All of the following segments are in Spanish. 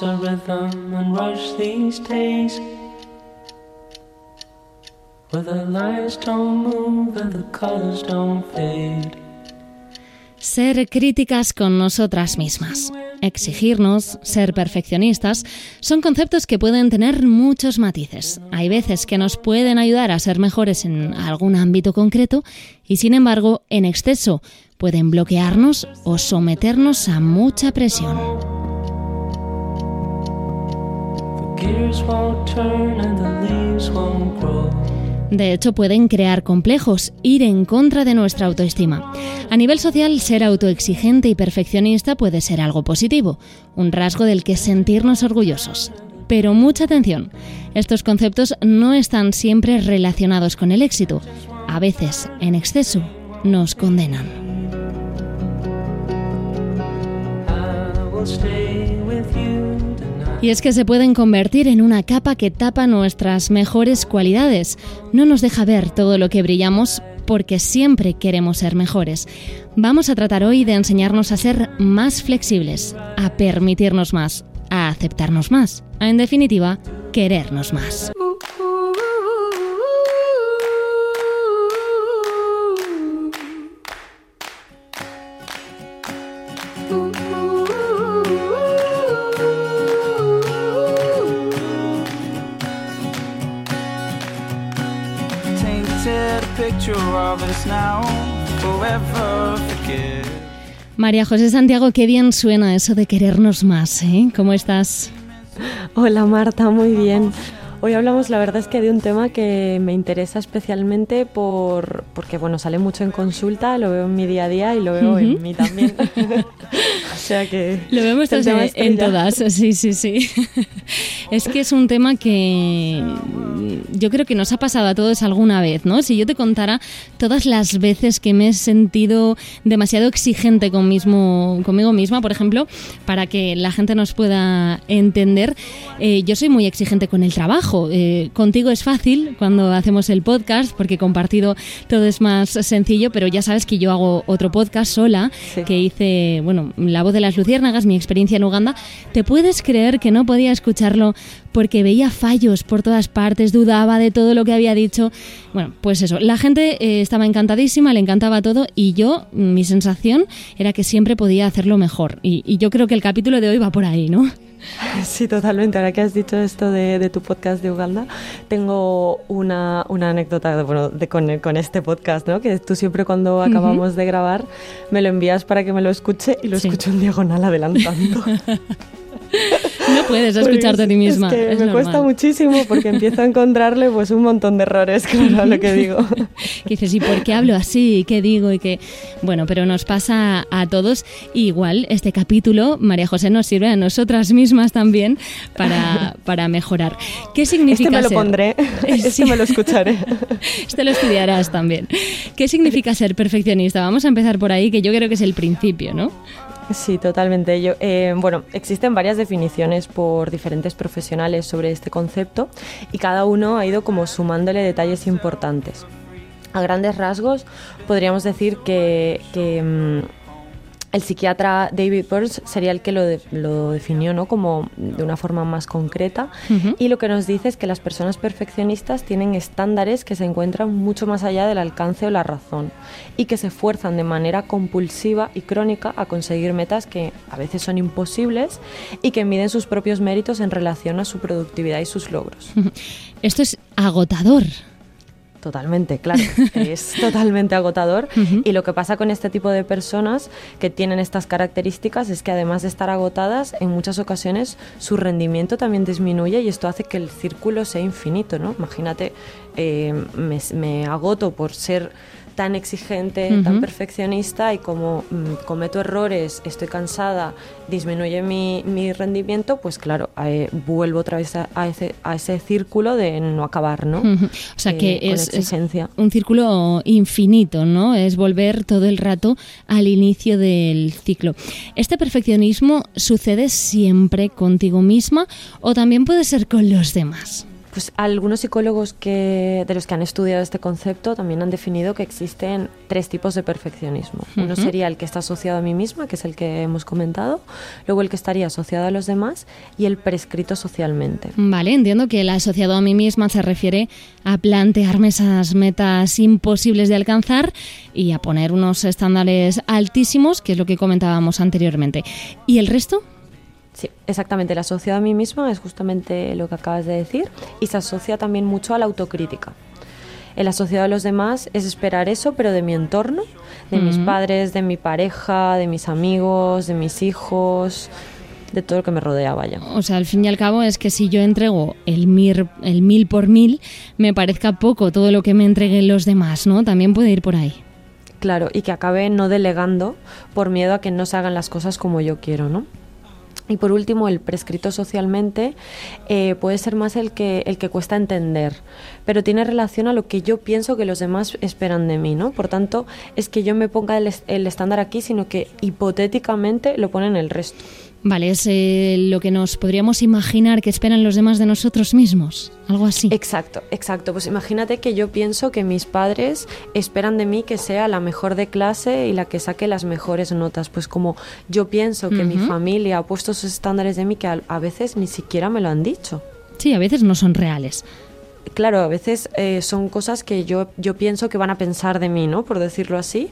rhythm and rush these days. Where the don't move and the colors don't fade. Ser críticas con nosotras mismas, exigirnos, ser perfeccionistas, son conceptos que pueden tener muchos matices. Hay veces que nos pueden ayudar a ser mejores en algún ámbito concreto y sin embargo, en exceso, pueden bloquearnos o someternos a mucha presión. De hecho, pueden crear complejos, ir en contra de nuestra autoestima. A nivel social, ser autoexigente y perfeccionista puede ser algo positivo, un rasgo del que sentirnos orgullosos. Pero mucha atención, estos conceptos no están siempre relacionados con el éxito. A veces, en exceso, nos condenan. Y es que se pueden convertir en una capa que tapa nuestras mejores cualidades. No nos deja ver todo lo que brillamos porque siempre queremos ser mejores. Vamos a tratar hoy de enseñarnos a ser más flexibles, a permitirnos más, a aceptarnos más, a en definitiva, querernos más. María José Santiago, qué bien suena eso de querernos más, ¿eh? ¿Cómo estás? Hola Marta, muy bien. Hoy hablamos, la verdad es que de un tema que me interesa especialmente por, porque, bueno, sale mucho en consulta, lo veo en mi día a día y lo veo en mí también. o sea que... Lo vemos en todas, sí, sí, sí. es que es un tema que yo creo que nos ha pasado a todos alguna vez, ¿no? Si yo te contara todas las veces que me he sentido demasiado exigente con mismo, conmigo misma, por ejemplo, para que la gente nos pueda entender, eh, yo soy muy exigente con el trabajo eh, contigo es fácil cuando hacemos el podcast porque compartido todo es más sencillo, pero ya sabes que yo hago otro podcast sola que hice, bueno, La voz de las luciérnagas, mi experiencia en Uganda. ¿Te puedes creer que no podía escucharlo porque veía fallos por todas partes, dudaba de todo lo que había dicho? Bueno, pues eso, la gente eh, estaba encantadísima, le encantaba todo y yo, mi sensación era que siempre podía hacerlo mejor. y yo creo que el capítulo de hoy va por ahí, ¿no? Sí, totalmente. Ahora que has dicho esto de, tu podcast de Uganda, tengo una, anécdota bueno, de, con, este podcast, ¿no? que tú siempre cuando acabamos de grabar me lo envías para que me lo escuche y lo escucho en diagonal adelantando. No puedes escucharte a ti misma. Es que me cuesta muchísimo porque empiezo a encontrarle pues un montón de errores con lo que digo. Que dices, ¿y por qué hablo así? ¿Qué digo? Y que, bueno, pero nos pasa a todos. igual este capítulo, María José, nos sirve a nosotras mismas también para, para mejorar. ¿Qué significa Este me lo pondré, este me lo escucharé. Este lo estudiarás también. ¿Qué significa ser perfeccionista? Vamos a empezar por ahí, que yo creo que es el principio, ¿no? Sí, totalmente. Yo, eh, bueno, existen varias definiciones por diferentes profesionales sobre este concepto y cada uno ha ido como sumándole detalles importantes. A grandes rasgos podríamos decir que, que mm, el psiquiatra David Burns sería el que lo, lo definió ¿no? como de una forma más concreta y lo que nos dice es que las personas perfeccionistas tienen estándares que se encuentran mucho más allá del alcance o la razón y que se esfuerzan de manera compulsiva y crónica a conseguir metas que a veces son imposibles y que miden sus propios méritos en relación a su productividad y sus logros. Esto es agotador. Totalmente, claro, es totalmente agotador. Y lo que pasa con este tipo de personas que tienen estas características es que además de estar agotadas, en muchas ocasiones su rendimiento también disminuye y esto hace que el círculo sea infinito, ¿no? Imagínate, eh, me agoto por ser tan exigente, tan perfeccionista y como mm, cometo errores, estoy cansada, disminuye mi, mi rendimiento, pues claro, eh, vuelvo otra vez a, ese, a, ese, círculo de no acabar, ¿no? O sea que eh, es, es, un círculo infinito, ¿no? Es volver todo el rato al inicio del ciclo. ¿Este perfeccionismo sucede siempre contigo misma o también puede ser con los demás? Pues algunos psicólogos que, de los que han estudiado este concepto también han definido que existen tres tipos de perfeccionismo. Uno sería el que está asociado a mí misma, que es el que hemos comentado, luego el que estaría asociado a los demás y el prescrito socialmente. Vale, entiendo que el asociado a mí misma se refiere a plantearme esas metas imposibles de alcanzar y a poner unos estándares altísimos, que es lo que comentábamos anteriormente. ¿Y el resto? Sí, exactamente. La asociado a mí misma es justamente lo que acabas de decir y se asocia también mucho a la autocrítica. El asociado a los demás es esperar eso, pero de mi entorno, de mis padres, de mi pareja, de mis amigos, de mis hijos, de todo lo que me rodea, vaya. O sea, al fin y al cabo es que si yo entrego el mil, el mil por mil, me parezca poco todo lo que me entreguen los demás, ¿no? También puede ir por ahí. Claro, y que acabe no delegando por miedo a que no se hagan las cosas como yo quiero, ¿no? Y por último, el prescrito socialmente eh, puede ser más el que, el que cuesta entender, pero tiene relación a lo que yo pienso que los demás esperan de mí, ¿no? Por tanto, es que yo me ponga el, el estándar aquí, sino que hipotéticamente lo ponen el resto. Vale, es eh, lo que nos podríamos imaginar que esperan los demás de nosotros mismos, algo así. Exacto, exacto. Pues imagínate que yo pienso que mis padres esperan de mí que sea la mejor de clase y la que saque las mejores notas. Pues como yo pienso que mi familia ha puesto sus estándares de mí que a veces ni siquiera me lo han dicho. Sí, a veces no son reales claro, a veces eh, son cosas que yo, yo pienso que van a pensar de mí, ¿no? Por decirlo así.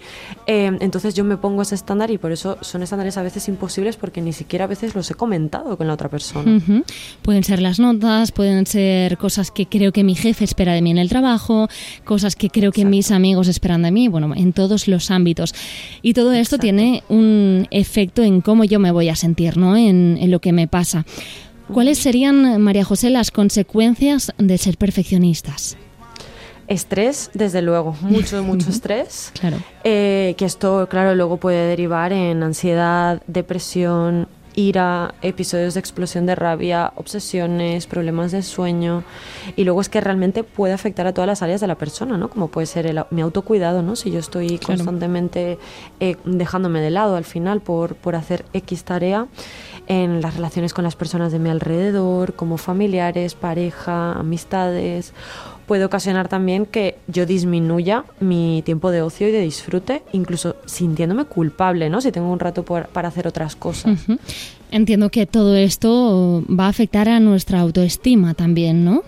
Eh, entonces yo me pongo ese estándar y por eso son estándares a veces imposibles porque ni siquiera a veces los he comentado con la otra persona. Pueden ser las notas, pueden ser cosas que creo que mi jefe espera de mí en el trabajo, cosas que creo que mis amigos esperan de mí, bueno, en todos los ámbitos. Y todo esto tiene un efecto en cómo yo me voy a sentir, ¿no? En, en lo que me pasa. ¿Cuáles serían, María José, las consecuencias de ser perfeccionistas? Estrés, desde luego, mucho, mucho estrés. Claro. Eh, que esto, claro, luego puede derivar en ansiedad, depresión, ira, episodios de explosión de rabia, obsesiones, problemas de sueño. Y luego es que realmente puede afectar a todas las áreas de la persona, ¿no? Como puede ser el, mi autocuidado, ¿no? Si yo estoy constantemente eh, dejándome de lado al final por, por hacer X tarea en las relaciones con las personas de mi alrededor, como familiares, pareja, amistades. Puede ocasionar también que yo disminuya mi tiempo de ocio y de disfrute, incluso sintiéndome culpable, ¿no? Si tengo un rato para hacer otras cosas. Entiendo que todo esto va a afectar a nuestra autoestima también, ¿no?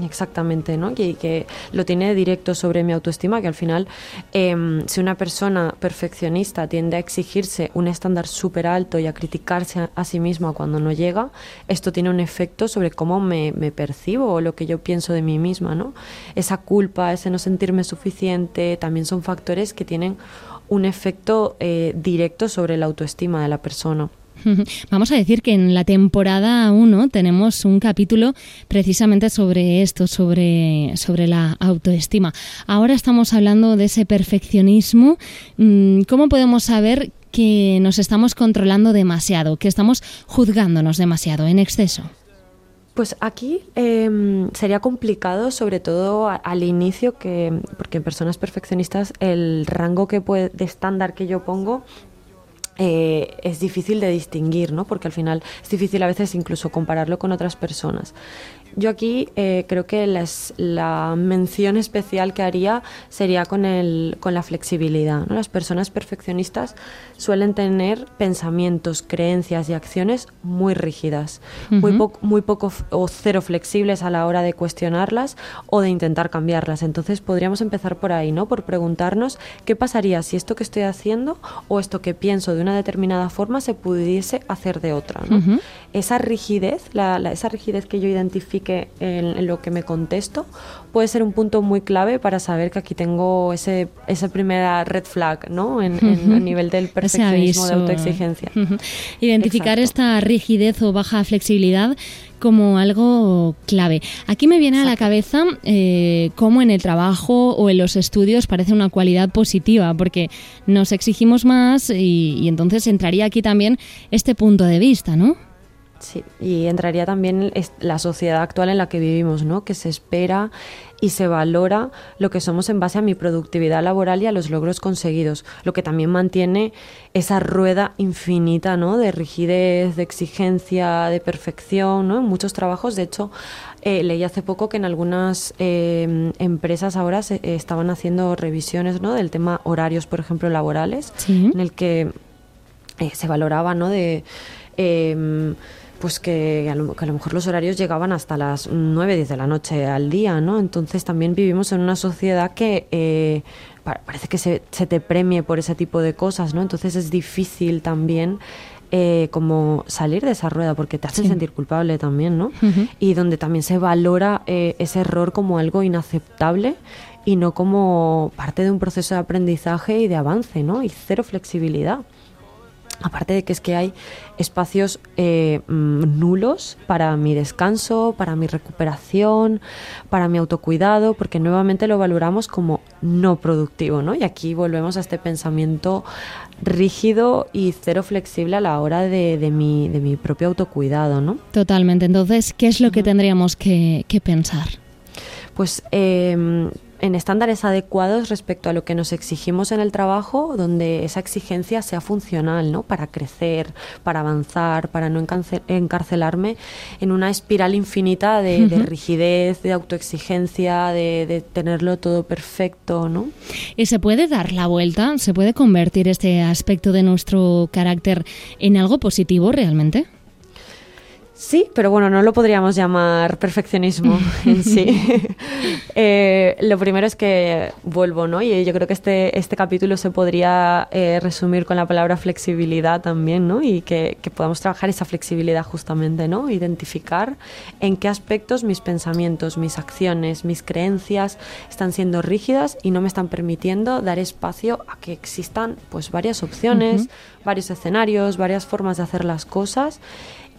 Exactamente, ¿no? Y que lo tiene directo sobre mi autoestima, que al final, em, si una persona perfeccionista tiende a exigirse un estándar súper alto y a criticarse a, sí misma cuando no llega, esto tiene un efecto sobre cómo me, me, percibo o lo que yo pienso de mí misma, ¿no? Esa culpa, ese no sentirme suficiente, también son factores que tienen un efecto eh, directo sobre la autoestima de la persona. Vamos a decir que en la temporada 1 tenemos un capítulo precisamente sobre esto, sobre, sobre la autoestima. Ahora estamos hablando de ese perfeccionismo. Mm, ¿Cómo podemos saber que nos estamos controlando demasiado, que estamos juzgándonos demasiado, en exceso? Pues aquí em, sería complicado, sobre todo al inicio, que porque en personas perfeccionistas el rango que de estándar que yo pongo eh, es difícil de distinguir, ¿no? Porque al final es difícil a veces incluso compararlo con otras personas. Yo aquí eh, creo que la mención especial que haría sería con, el, con la flexibilidad. Las personas perfeccionistas suelen tener pensamientos, creencias y acciones muy rígidas, muy, muy poco o cero flexibles a la hora de cuestionarlas o de intentar cambiarlas. Entonces podríamos empezar por ahí, ¿no? Por preguntarnos qué pasaría si esto que estoy haciendo o esto que pienso de una determinada forma se pudiese hacer de otra. Esa rigidez, esa rigidez que yo identifico que en, lo que me contesto puede ser un punto muy clave para saber que aquí tengo ese, esa primera red flag, ¿no? En, a nivel del perfeccionismo de autoexigencia. Identificar esta rigidez o baja flexibilidad como algo clave. Aquí me viene a la cabeza eh, cómo en el trabajo o en los estudios parece una cualidad positiva, porque nos exigimos más y, y entonces entraría aquí también este punto de vista, ¿no? Sí, y entraría también la sociedad actual en la que vivimos, ¿no? Que se espera y se valora lo que somos en base a mi productividad laboral y a los logros conseguidos, lo que también mantiene esa rueda infinita, ¿no? De rigidez, de exigencia, de perfección, ¿no? En muchos trabajos, de hecho, eh, leí hace poco que en algunas eh, empresas ahora se, eh, estaban haciendo revisiones, ¿no? Del tema horarios, por ejemplo, laborales, en el que se valoraba, ¿no? De em, pues que a, lo, mejor los horarios llegaban hasta las 9, 10 de la noche al día, ¿no? Entonces también vivimos en una sociedad que eh, parece que se, te premie por ese tipo de cosas, ¿no? Entonces es difícil también eh, como salir de esa rueda porque te hace sentir culpable también, ¿no? Y donde también se valora eh, ese error como algo inaceptable y no como parte de un proceso de aprendizaje y de avance, ¿no? Y cero flexibilidad. Aparte de que es que hay espacios eh, mm, nulos para mi descanso, para mi recuperación, para mi autocuidado, porque nuevamente lo valoramos como no productivo, ¿no? Y aquí volvemos a este pensamiento rígido y cero flexible a la hora de, de, mi, de mi propio autocuidado, ¿no? Totalmente. Entonces, ¿qué es lo que tendríamos que, que pensar? Pues eh, en estándares adecuados respecto a lo que nos exigimos en el trabajo, donde esa exigencia sea funcional, ¿no? Para crecer, para avanzar, para no encarcelarme en una espiral infinita de, rigidez, de autoexigencia, de, de, tenerlo todo perfecto, ¿no? ¿Y se puede dar la vuelta? ¿Se puede convertir este aspecto de nuestro carácter en algo positivo realmente? Sí, pero bueno, no lo podríamos llamar perfeccionismo en sí. Eh, lo primero es que vuelvo, ¿no? Y yo creo que este, este capítulo se podría eh, resumir con la palabra flexibilidad también, ¿no? Y que, que, podamos trabajar esa flexibilidad justamente, ¿no? Identificar en qué aspectos mis pensamientos, mis acciones, mis creencias están siendo rígidas y no me están permitiendo dar espacio a que existan pues varias opciones, varios escenarios, varias formas de hacer las cosas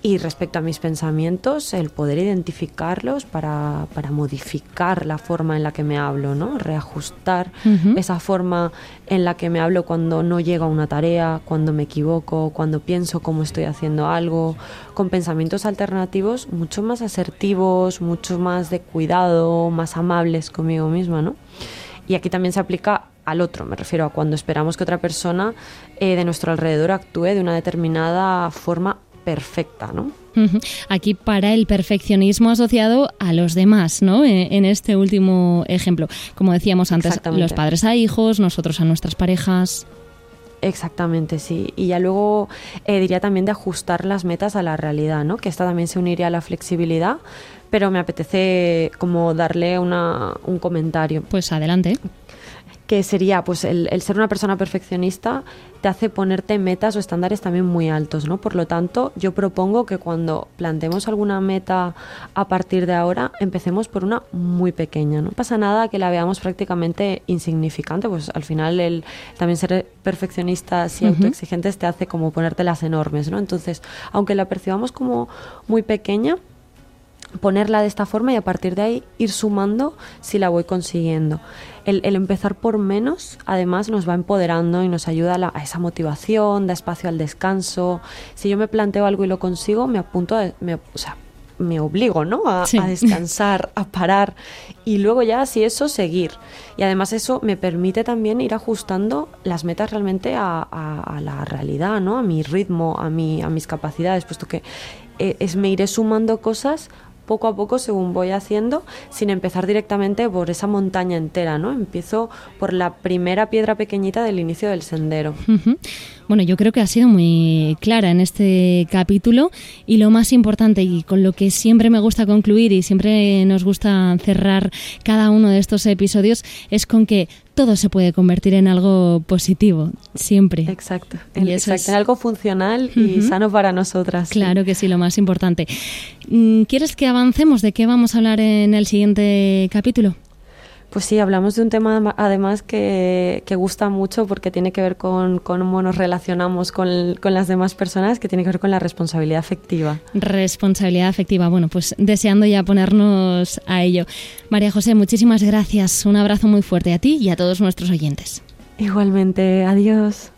y respecto a mis pensamientos, el poder identificarlos para, para modificar la forma en la que me hablo, ¿no? Reajustar esa forma en la que me hablo cuando no llego a una tarea, cuando me equivoco, cuando pienso cómo estoy haciendo algo, con pensamientos alternativos mucho más asertivos, mucho más de cuidado, más amables conmigo misma, ¿no? Y aquí también se aplica al otro, me refiero a cuando esperamos que otra persona eh, de nuestro alrededor actúe de una determinada forma perfecta, ¿no? Aquí para el perfeccionismo asociado a los demás, ¿no? E, en este último ejemplo, como decíamos antes, los padres a hijos, nosotros a nuestras parejas. Exactamente, sí. Y ya luego eh, diría también de ajustar las metas a la realidad, ¿no? Que esta también se uniría a la flexibilidad, pero me apetece como darle una, un comentario. Pues adelante que sería pues el, ser una persona perfeccionista te hace ponerte metas o estándares también muy altos, ¿no? Por lo tanto, yo propongo que cuando planteemos alguna meta a partir de ahora, empecemos por una muy pequeña, no pasa nada que la veamos prácticamente insignificante, pues al final el también ser perfeccionista y autoexigentes te hace como ponértelas enormes, ¿no? Entonces, aunque la percibamos como muy pequeña, ponerla de esta forma y a partir de ahí ir sumando si la voy consiguiendo. El, empezar por menos además nos va empoderando y nos ayuda a, esa motivación, da espacio al descanso. Si yo me planteo algo y lo consigo, me apunto, me, o sea, me obligo ¿no? A, descansar, a parar y luego ya si eso seguir. Y además eso me permite también ir ajustando las metas realmente a, la realidad, ¿no? a mi ritmo, a, mi, a mis capacidades, puesto que eh, es, me iré sumando cosas poco a poco según voy haciendo, sin empezar directamente por esa montaña entera, ¿no? Empiezo por la primera piedra pequeñita del inicio del sendero. Bueno, yo creo que ha sido muy clara en este capítulo y lo más importante y con lo que siempre me gusta concluir y siempre nos gusta cerrar cada uno de estos episodios es con que todo se puede convertir en algo positivo, siempre. Exacto, en, exacto, en algo funcional y sano para nosotras. Claro que sí, lo más importante. Mm, ¿Quieres que avancemos? ¿De qué vamos a hablar en el siguiente capítulo? Pues sí, hablamos de un tema además que, que gusta mucho porque tiene que ver con, cómo nos relacionamos con, con, las demás personas, que tiene que ver con la responsabilidad afectiva. Responsabilidad afectiva, bueno, pues deseando ya ponernos a ello. María José, muchísimas gracias. Un abrazo muy fuerte a ti y a todos nuestros oyentes. Igualmente, adiós.